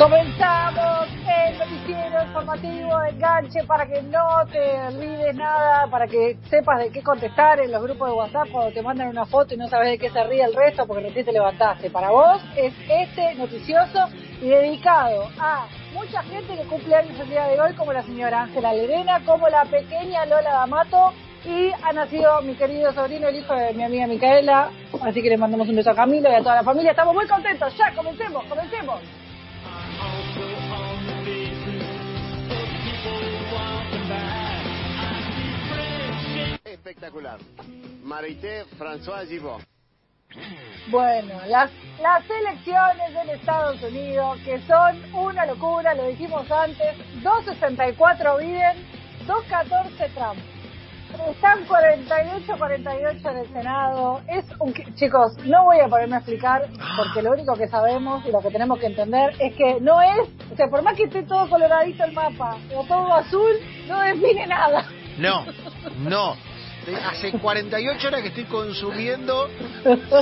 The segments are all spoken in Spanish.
Comenzamos el noticiero informativo de enganche para que no te olvides nada, para que sepas de qué contestar en los grupos de WhatsApp cuando te mandan una foto y no sabes de qué se ríe el resto porque recién te levantaste. Para vos es este noticioso y dedicado a mucha gente que cumple años el día de hoy, como la señora Ángela Lerena, como la pequeña Lola D'Amato y ha nacido mi querido sobrino, el hijo de mi amiga Micaela. Así que le mandamos un beso a Camilo y a toda la familia. Estamos muy contentos. Ya, comencemos, comencemos. Espectacular. Marité François Gibot. Bueno, las, las elecciones en Estados Unidos, que son una locura, lo dijimos antes, 264 Biden, 214 Trump. Están 48-48 en el Senado. Es un, chicos, no voy a ponerme a explicar porque lo único que sabemos y lo que tenemos que entender es que no es, o sea, por más que esté todo coloradito el mapa o todo azul, no define nada. No, no. Hace 48 horas que estoy consumiendo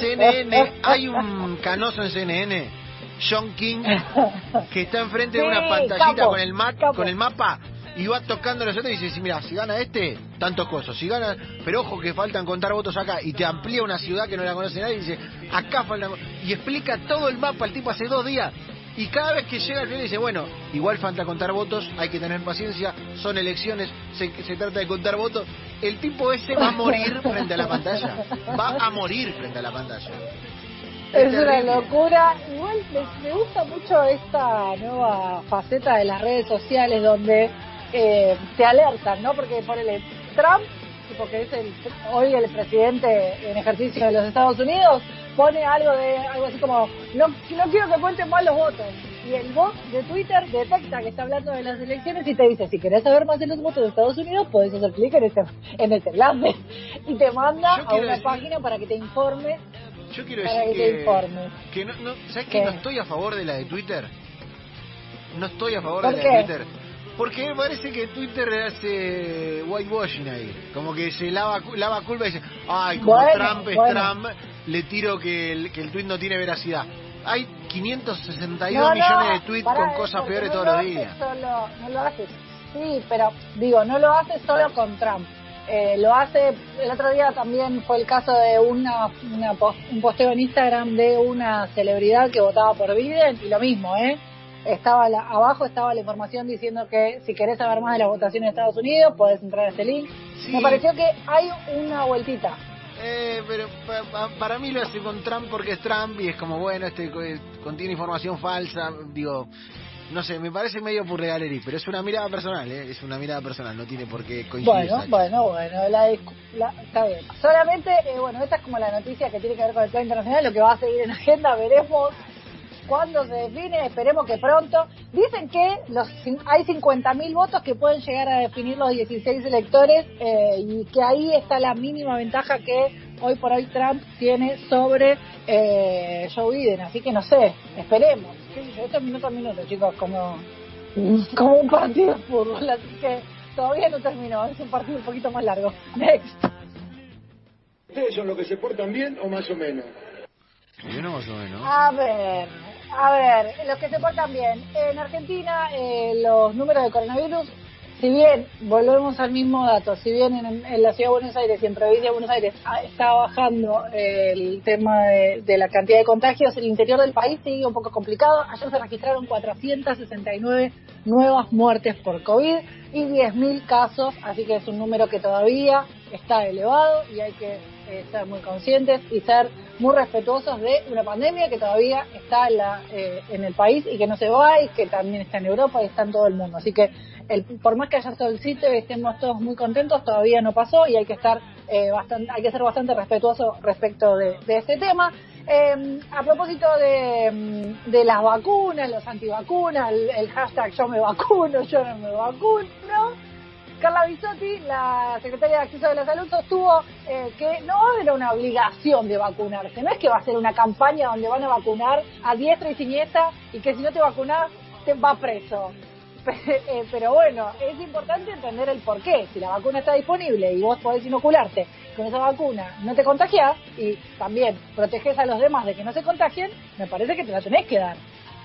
CNN. Hay un canoso en CNN, John King, que está enfrente de una pantallita capo, con el, ma- capo. con el mapa y va tocando los otros y dice, mira, si gana este, tantos cosas. Si gana, pero ojo que faltan contar votos acá. Y te amplía una ciudad que no la conoce nadie y dice, acá faltan... Y explica todo el mapa, el tipo hace dos días. Y cada vez que llega al final dice, bueno, igual falta contar votos, hay que tener paciencia, son elecciones, se, se trata de contar votos. El tipo ese va a morir frente a la pantalla. Va a morir frente a la pantalla. Es una locura. Igual me, me gusta mucho esta nueva faceta de las redes sociales donde eh, te alertan, ¿no? Porque ponele Trump, porque es el, hoy el presidente en ejercicio de los Estados Unidos, pone algo de algo así como no, no quiero que cuenten mal los votos. Y el bot de Twitter detecta que está hablando de las elecciones y te dice, si querés saber más de los votos de Estados Unidos, podés hacer clic en este, en este enlace. Y te manda a una decir- página para que te informes Yo quiero Para decir que te que, que no, no, ¿sabes que no estoy a favor de la de Twitter? No estoy a favor ¿Por de la qué? de Twitter. Porque parece que Twitter hace whitewashing ahí. Como que se lava, lava culpa y dice, ay, como Bueno, Trump es bueno. Trump, le tiro que el, que el tweet no tiene veracidad. Hay 562 No, no, millones de tweets con cosas peores no todos lo los días. Solo, no lo hace, sí, pero digo, no lo hace solo con Trump. Eh, lo hace, el otro día también fue el caso de una, una un posteo en Instagram de una celebridad que votaba por Biden y lo mismo, ¿eh? Estaba la- abajo estaba la información diciendo que si querés saber más de las votaciones de Estados Unidos, podés entrar a este link. Sí. Me pareció que hay una vueltita. Eh, pero pa- pa- para mí lo hace con Trump porque es Trump y es como, bueno, este eh, contiene información falsa. Digo, no sé, me parece medio purregalerí, pero es una mirada personal, ¿eh? Es una mirada personal, no tiene por qué coincidir. Bueno, bueno, bueno, la- está bien. Solamente, eh, bueno, esta es como la noticia que tiene que ver con el plan internacional, lo que va a seguir en agenda, veremos cuándo se define, esperemos que pronto. Dicen que los cin- hay 50.000 votos que pueden llegar a definir los 16 electores eh, y que ahí está la mínima ventaja que hoy por hoy Trump tiene sobre eh, Joe Biden, así que no sé, esperemos. ¿Qué sé yo? Esto es minuto a minuto, chicos, como, como un partido de fútbol, así que todavía no terminó, es un partido un poquito más largo. Next. ¿Ustedes son los que se portan bien o más o menos? Yo no más o menos. A ver, a ver, los que se portan bien. En Argentina, eh, los números de coronavirus, si bien, volvemos al mismo dato, si bien en, la ciudad de Buenos Aires y en provincia de Buenos Aires está bajando el tema de, de la cantidad de contagios, el interior del país sigue un poco complicado. Ayer se registraron 469 nuevas muertes por COVID y 10.000 casos, así que es un número que todavía está elevado y hay que eh, ser muy conscientes y ser muy respetuosos de una pandemia que todavía está en, la, eh, en el país y que no se va y que también está en Europa y está en todo el mundo. Así que el, por más que haya todo sitio y estemos todos muy contentos, todavía no pasó y hay que estar eh, bastante, hay que ser bastante respetuoso respecto de, de este tema. Eh, a propósito de, mm, de las vacunas, los antivacunas, el, el hashtag yo me vacuno, yo no me vacuno, Carla Bisotti, la secretaria de Acceso de la Salud, sostuvo eh, que no va a haber una obligación de vacunarse. No es que va a ser una campaña donde van a vacunar a diestra y siniestra y que si no te vacunas te va preso. Eh, Pero bueno, es importante entender el por qué. Si la vacuna está disponible y vos podés inocularte con esa vacuna, no te contagiás y también proteges a los demás de que no se contagien, me parece que te la tenés que dar.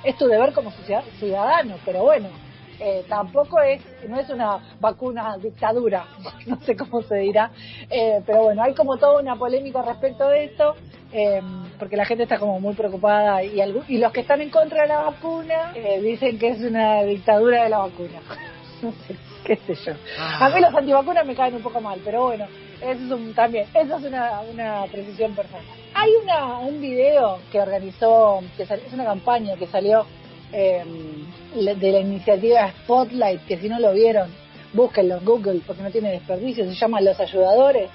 es tu deber como ciudad- ciudadano, pero bueno, eh, tampoco es, no es una vacuna dictadura, no sé cómo se dirá, eh, pero bueno, hay como toda una polémica respecto de esto, eh, porque la gente está como muy preocupada y, y los que están en contra de la vacuna eh, dicen que es una dictadura de la vacuna. No sé, qué sé yo. A mí los antivacunas me caen un poco mal, pero bueno, eso es un, también, eso es una, una precisión personal. Hay una, un video que organizó, que sal- es una campaña que salió eh, de la iniciativa Spotlight, que si no lo vieron, búsquenlo en Google porque no tiene desperdicio, se llama Los Ayudadores,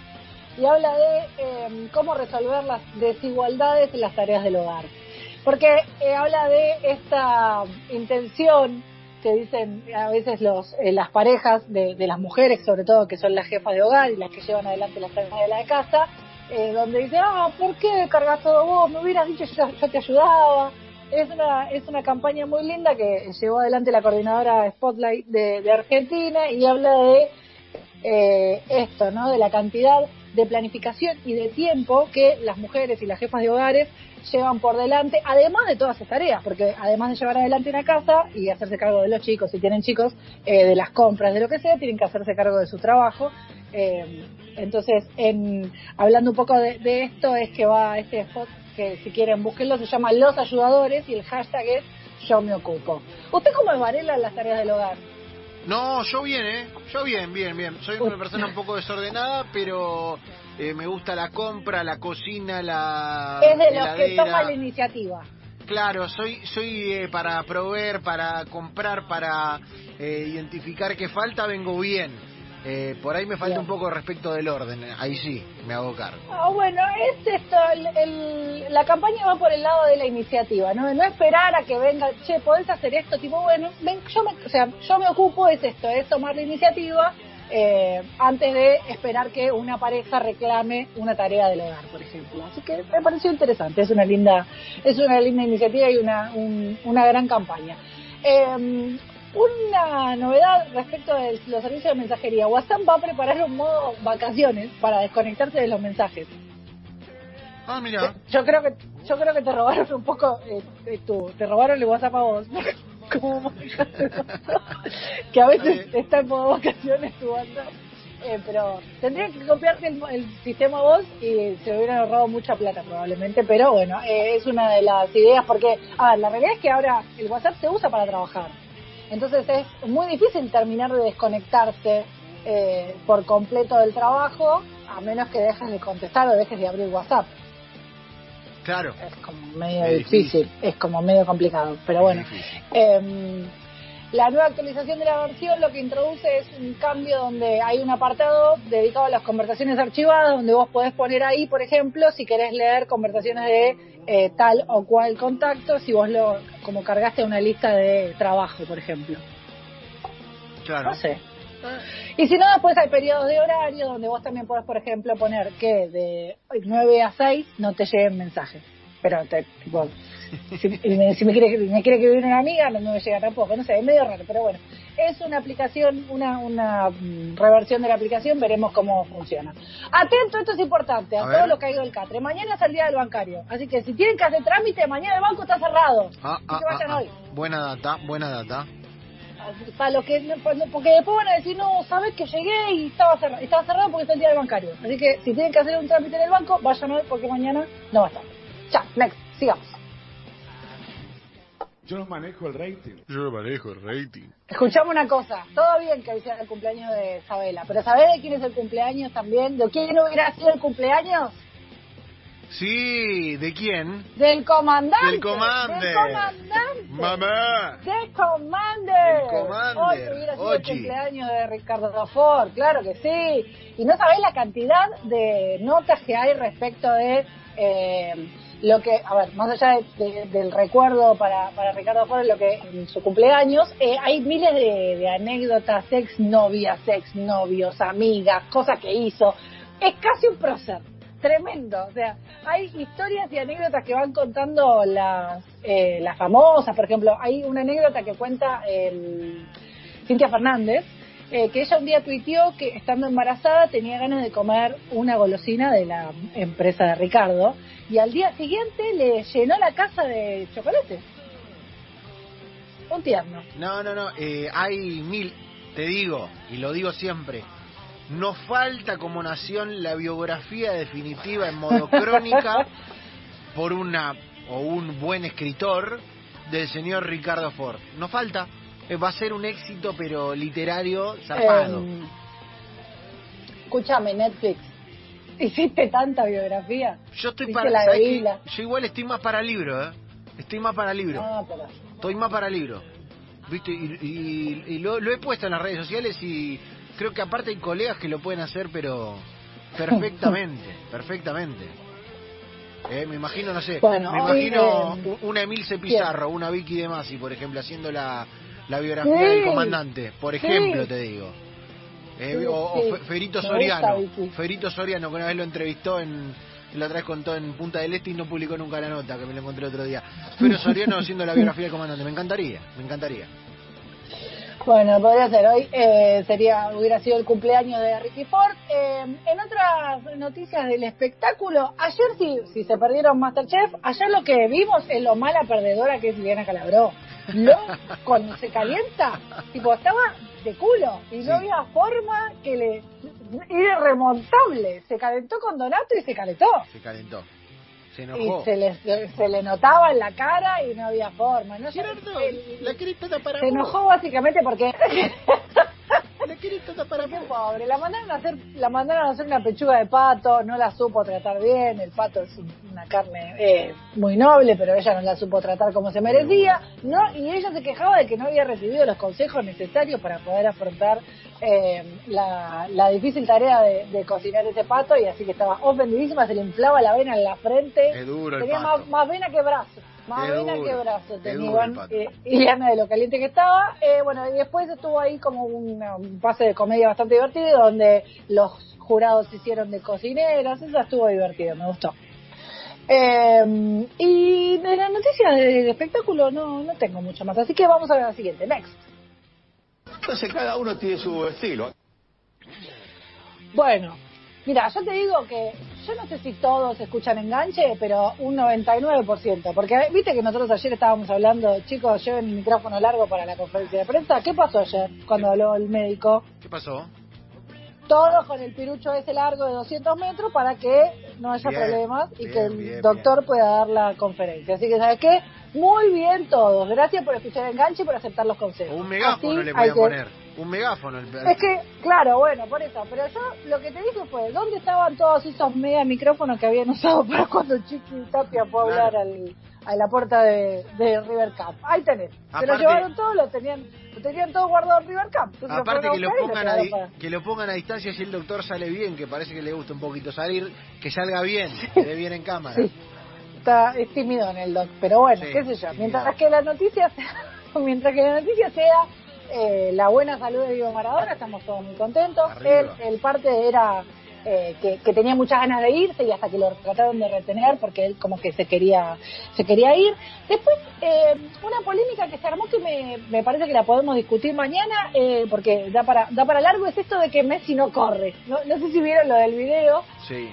y habla de eh, cómo resolver las desigualdades en las tareas del hogar. Porque eh, habla de esta intención que dicen a veces los, eh, las parejas de, de las mujeres, sobre todo que son las jefas de hogar y las que llevan adelante las tareas de la casa, eh, donde dicen, ah, ¿por qué cargas todo vos? Me hubieras dicho, yo, yo te ayudaba. Es una, es una campaña muy linda que llevó adelante la coordinadora Spotlight de, de Argentina y habla de eh, esto, ¿no? De la cantidad de planificación y de tiempo que las mujeres y las jefas de hogares llevan por delante, además de todas sus tareas, porque además de llevar adelante una casa y hacerse cargo de los chicos, si tienen chicos, eh, de las compras, de lo que sea, tienen que hacerse cargo de su trabajo. Eh, entonces, en, hablando un poco de, de esto, es que va este spot, que si quieren búsquenlo, se llama Los Ayudadores y el hashtag es Yo me ocupo. ¿Usted cómo es Varela en las tareas del hogar? No, yo bien, ¿eh? Yo bien, bien, bien. Soy una persona un poco desordenada, pero eh, me gusta la compra, la cocina, la es de los que toma la iniciativa. Claro, soy soy eh, para proveer, para comprar, para eh, identificar qué falta, vengo bien. Eh, por ahí me falta Bien. un poco respecto del orden, ahí sí, me hago cargo. Ah, bueno, es esto, el- el- la campaña va por el lado de la iniciativa, ¿no? De no esperar a que venga, che, podés hacer esto, tipo, bueno, ven, yo me, o sea, yo me ocupo, es esto, es tomar la iniciativa eh, antes de esperar que una pareja reclame una tarea del hogar, por ejemplo. Así que me pareció interesante, es una linda, es una linda iniciativa y una, un- una gran campaña. Eh, una novedad respecto de los servicios de mensajería. WhatsApp va a preparar un modo vacaciones para desconectarse de los mensajes. Ah, mira. Yo creo que yo creo que te robaron un poco eh, eh, tu, te robaron el WhatsApp a vos. Como que a veces está en modo vacaciones tu WhatsApp. Eh, pero tendrían que copiarte el, el sistema vos y se hubieran ahorrado mucha plata probablemente, pero bueno, eh, es una de las ideas porque, a ver, la realidad es que ahora el WhatsApp se usa para trabajar. Entonces es muy difícil terminar de desconectarse eh, por completo del trabajo, a menos que dejes de contestar o dejes de abrir WhatsApp. Claro. Es como medio difícil. difícil. es como medio complicado, pero bueno. Eh, la nueva actualización de la versión lo que introduce es un cambio donde hay un apartado dedicado a las conversaciones archivadas, donde vos podés poner ahí, por ejemplo, si querés leer conversaciones de eh, tal o cual contacto, si vos lo como cargaste una lista de trabajo, por ejemplo. Claro. No sé. Y si no, después hay periodos de horario donde vos también podés, por ejemplo, poner que de 9 a 6 no te lleguen mensajes. Pero, te, tipo, si, me, si me quiere, me quiere que viene una amiga, no me llega tampoco. No sé, es medio raro, pero bueno. Es una aplicación, una, una mm, reversión de la aplicación, veremos cómo funciona. Atento, esto es importante, a, A todo lo que ha ido el Catre. Mañana es el día del bancario, así que si tienen que hacer trámite, mañana el banco está cerrado. Ah, ah, vayan ah, ah. hoy. Buena data, buena data. Para lo que, porque después van a decir, no, sabes que llegué y estaba cerrado, estaba cerrado porque está el día del bancario. Así que si tienen que hacer un trámite en el banco, vayan hoy porque mañana no va a estar. Ya, next, sigamos. Yo no manejo el rating. Yo manejo el rating. Escuchamos una cosa, todo bien que hoy sea el cumpleaños de Isabela, pero ¿sabés de quién es el cumpleaños también? ¿De quién hubiera sido el cumpleaños? Sí, ¿de quién? Del comandante. Del comandante. Del comandante. Mamá. ¡De Commander! Del Commander, Hoy hubiera sido el Ochi. cumpleaños de Ricardo Ford, claro que sí. Y no sabéis la cantidad de notas que hay respecto de eh, lo que, a ver, más allá de- de- del recuerdo para, para Ricardo Ford, lo que en su cumpleaños, eh, hay miles de, de anécdotas, ex novias, ex novios, amigas, cosas que hizo. Es casi un prócer. Tremendo, o sea, hay historias y anécdotas que van contando las, eh, las famosas, por ejemplo, hay una anécdota que cuenta eh, Cintia Fernández, eh, que ella un día tuiteó que estando embarazada tenía ganas de comer una golosina de la empresa de Ricardo y al día siguiente le llenó la casa de chocolate. un tierno. No, no, no, eh, hay mil, te digo, y lo digo siempre, nos falta como nación la biografía definitiva en modo crónica por una o un buen escritor del señor Ricardo Ford. Nos falta, Eh, va a ser un éxito pero literario zarpado. Eh, escúchame, Netflix. ¿Hiciste tanta biografía? Yo estoy ¿viste para, la. Vila? Yo igual estoy más para libro, ¿eh? Estoy más para libro. Pero... Estoy más para libro. ¿Viste? Y, y- y lo, lo he puesto en las redes sociales y creo que aparte hay colegas que lo pueden hacer, pero perfectamente, perfectamente. Eh, me imagino, no sé, Bueno, me imagino una Emilce Pizarro, una Vicky de Masi, por ejemplo, haciendo la, la biografía Sí, del comandante, por sí. ejemplo, te digo. Eh, Sí, o sí. Ferito Soriano, gusta. Ferito Soriano, que una vez lo entrevistó en, la otra vez contó en Punta del Este y no publicó nunca la nota, que me lo encontré el otro día. Ferito Soriano haciendo la biografía del comandante, me encantaría, me encantaría. Bueno, podría ser hoy, eh, sería hubiera sido el cumpleaños de Ricky Ford. Eh, en otras noticias del espectáculo, ayer si, si se perdieron Masterchef, ayer lo que vimos es lo mala perdedora que es Liliana Calabró. Lo, cuando se calienta, tipo, estaba de culo y Sí. no había forma que le... Irremontable. Se calentó con Donato y se calentó. Se calentó, se Y se le, se le notaba en la cara y no había forma. No el- la toda para se vos. enojó básicamente porque La querés toda para Qué vos. pobre, la mandaron a hacer, la mandaron a hacer una pechuga de pato, no la supo tratar bien, el pato es un- una carne eh, muy noble, pero ella no la supo tratar como se merecía, no, y ella se quejaba de que no había recibido los consejos necesarios para poder afrontar eh, la, la difícil tarea de, de cocinar ese pato, y así que estaba ofendidísima, se le inflaba la vena en la frente, Es duro el tenía pato. más, más vena que brazo. Más Es vena duro, que brazo es tenía duro Iván, el pato. eh, Ileana de lo caliente que estaba. Eh, bueno, y después estuvo ahí como un, un pase de comedia bastante divertido donde los jurados se hicieron de cocineras. Eso estuvo divertido, me gustó. Eh, y de las noticias del espectáculo no, no tengo mucho más. Así que vamos a ver la siguiente. Next. Entonces cada uno tiene su estilo. Bueno, mira, yo te digo que yo no sé si todos escuchan enganche, pero un 99%. Porque viste que nosotros ayer estábamos hablando, chicos, lleven el micrófono largo para la conferencia de prensa. ¿Qué pasó ayer cuando habló el médico? ¿Qué pasó? Todos con el pirucho ese largo de 200 metros para que no haya Bien, problemas y bien, que el bien, doctor pueda dar la conferencia. Así que, ¿sabes qué? Muy bien todos. Gracias por escuchar enganche y por aceptar los consejos. Un megáfono Así le podían que- poner. Un megáfono. el- es que, claro, bueno, por eso. Pero yo lo que te dije fue, ¿dónde estaban todos esos mega micrófonos que habían usado para cuando Chiqui Tapia fue a Claro. hablar al, a la puerta de, de River Cup? Ahí tenés. Se lo llevaron todos, lo tenían, lo tenían todo guardado en River Cup. Entonces Aparte que lo, pongan a, llevaron di- para- que lo pongan a distancia si el doctor sale bien, que parece que le gusta un poquito salir, que salga bien, que dé bien en cámara. Sí. Está, es tímido en el doc, pero bueno, Sí, qué sé yo. tímido. Mientras que la noticia sea, mientras que la noticia sea eh, la buena salud de Diego Maradona, estamos todos muy contentos. Él, el parte era eh, que, que tenía muchas ganas de irse y hasta que lo trataron de retener porque él como que se quería se quería ir. Después, eh, una polémica que se armó que me, me parece que la podemos discutir mañana eh, porque da para da para largo, es esto de que Messi no corre. No, no sé si vieron lo del video Sí.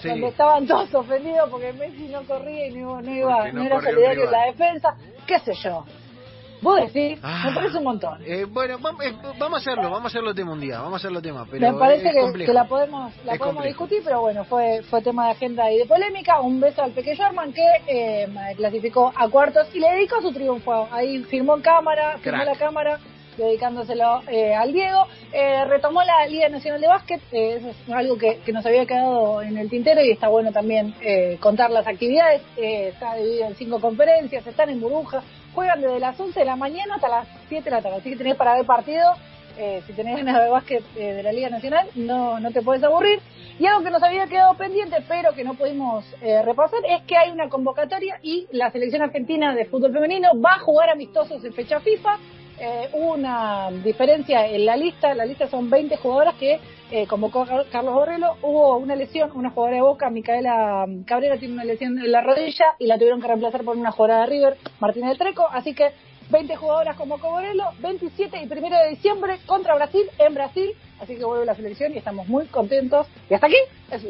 Sí. donde estaban todos ofendidos porque Messi no corría y no, no iba, no no, era solidario en la defensa, qué sé yo. Vos decís, Ah. me parece un montón. Eh, bueno, eh, vamos a hacerlo, vamos a hacerlo tema un día, vamos a hacerlo tema. Pero me parece que, la podemos, la Es podemos complejo. discutir, pero bueno, fue, fue tema de agenda y de polémica. Un beso al pequeño Sherman que eh, clasificó a cuartos y le dedicó su triunfo. Ahí firmó en cámara, firmó Crack. la cámara, dedicándoselo eh, al Diego. Eh, retomó la Liga Nacional de Básquet, eh, eso es algo que, que nos había quedado en el tintero y está bueno también eh, contar las actividades. Eh, está dividido en cinco conferencias, están en burbuja, juegan desde las 11 de la mañana hasta las 7 de la tarde, así que tenés para ver partido. Eh, si tenés ganas de básquet eh, de la Liga Nacional, no, no te puedes aburrir. Y algo que nos había quedado pendiente, pero que no pudimos eh, repasar, es que hay una convocatoria y la selección argentina de fútbol femenino va a jugar amistosos en fecha FIFA. Eh, una diferencia en la lista, la lista son 20 jugadoras que eh, convocó Car- Carlos Borrello. Hubo una lesión, una jugadora de Boca, Micaela Cabrera, tiene una lesión en la rodilla y la tuvieron que reemplazar por una jugadora de River, Martínez del Treco. Así que 20 jugadoras convocó Borrello, 27 y 1 de diciembre contra Brasil en Brasil. Así que vuelve la selección y estamos muy contentos. Y hasta aquí, es